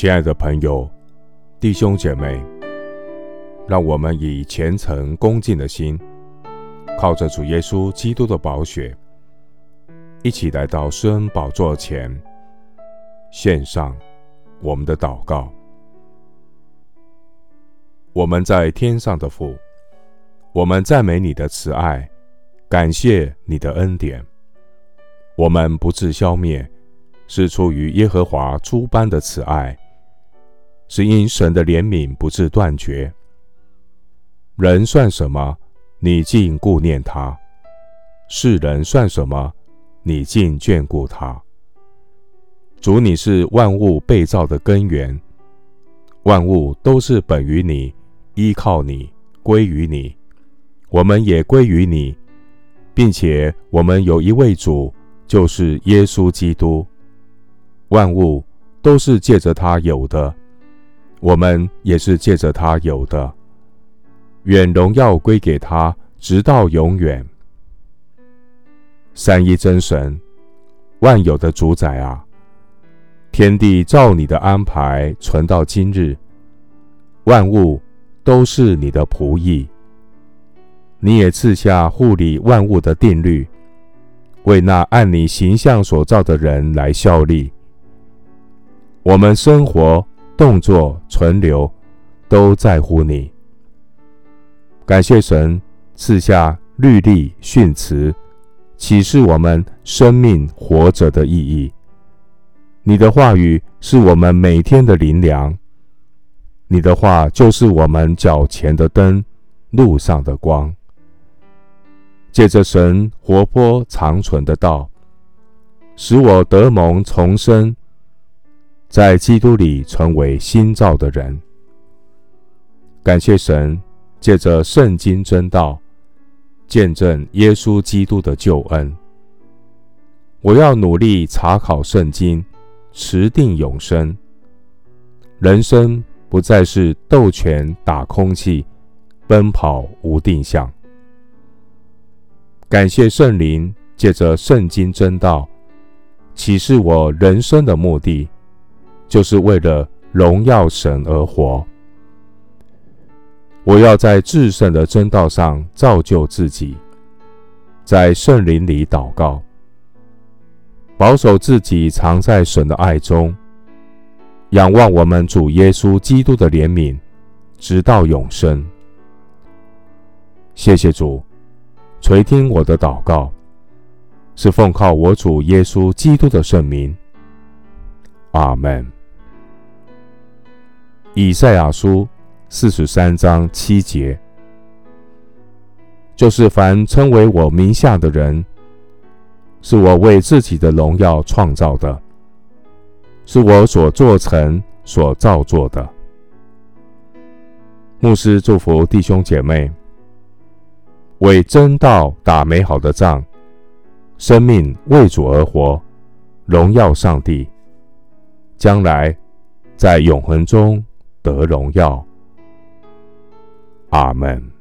亲爱的朋友、弟兄姐妹，让我们以虔诚恭敬的心，靠着主耶稣基督的宝血，一起来到施恩宝座前，献上我们的祷告。我们在天上的父，我们赞美你的慈爱，感谢你的恩典。我们不致消灭，是出于耶和华诸般的慈爱，是因神的怜悯不致断绝。人算什么？你竟顾念他；世人算什么？你竟眷顾他。主，你是万物被造的根源，万物都是本于你。依靠你，归于你，我们也归于你，并且我们有一位主，就是耶稣基督。万物都是借着他有的，我们也是借着他有的。愿荣耀归给他，直到永远。三一真神，万有的主宰啊，天地照你的安排存到今日，万物。都是你的仆役，你也赐下护理万物的定律，为那按你形象所造的人来效力。我们生活、动作、存留，都在乎你。感谢神赐下律例训词，启示我们生命活着的意义。你的话语是我们每天的灵粮。你的话就是我们脚前的灯，路上的光。借着神活泼长存的道，使我得蒙重生，在基督里成为新造的人。感谢神，借着圣经真道，见证耶稣基督的救恩。我要努力查考圣经，持定永生。人生。不再是斗拳打空气，奔跑无定向。感谢圣灵借着圣经真道，启示我人生的目的，就是为了荣耀神而活。我要在至圣的真道上造就自己，在圣灵里祷告，保守自己藏在神的爱中。仰望我们主耶稣基督的怜悯，直到永生。谢谢主垂听我的祷告，是奉靠我主耶稣基督的圣名。阿门。以赛亚书四十三章七节，就是凡称为我名下的人，是我为自己的荣耀创造的。是我所做成、所造作的。牧师祝福弟兄姐妹，为真道打美好的仗，生命为主而活，荣耀上帝，将来在永恒中得荣耀。阿门。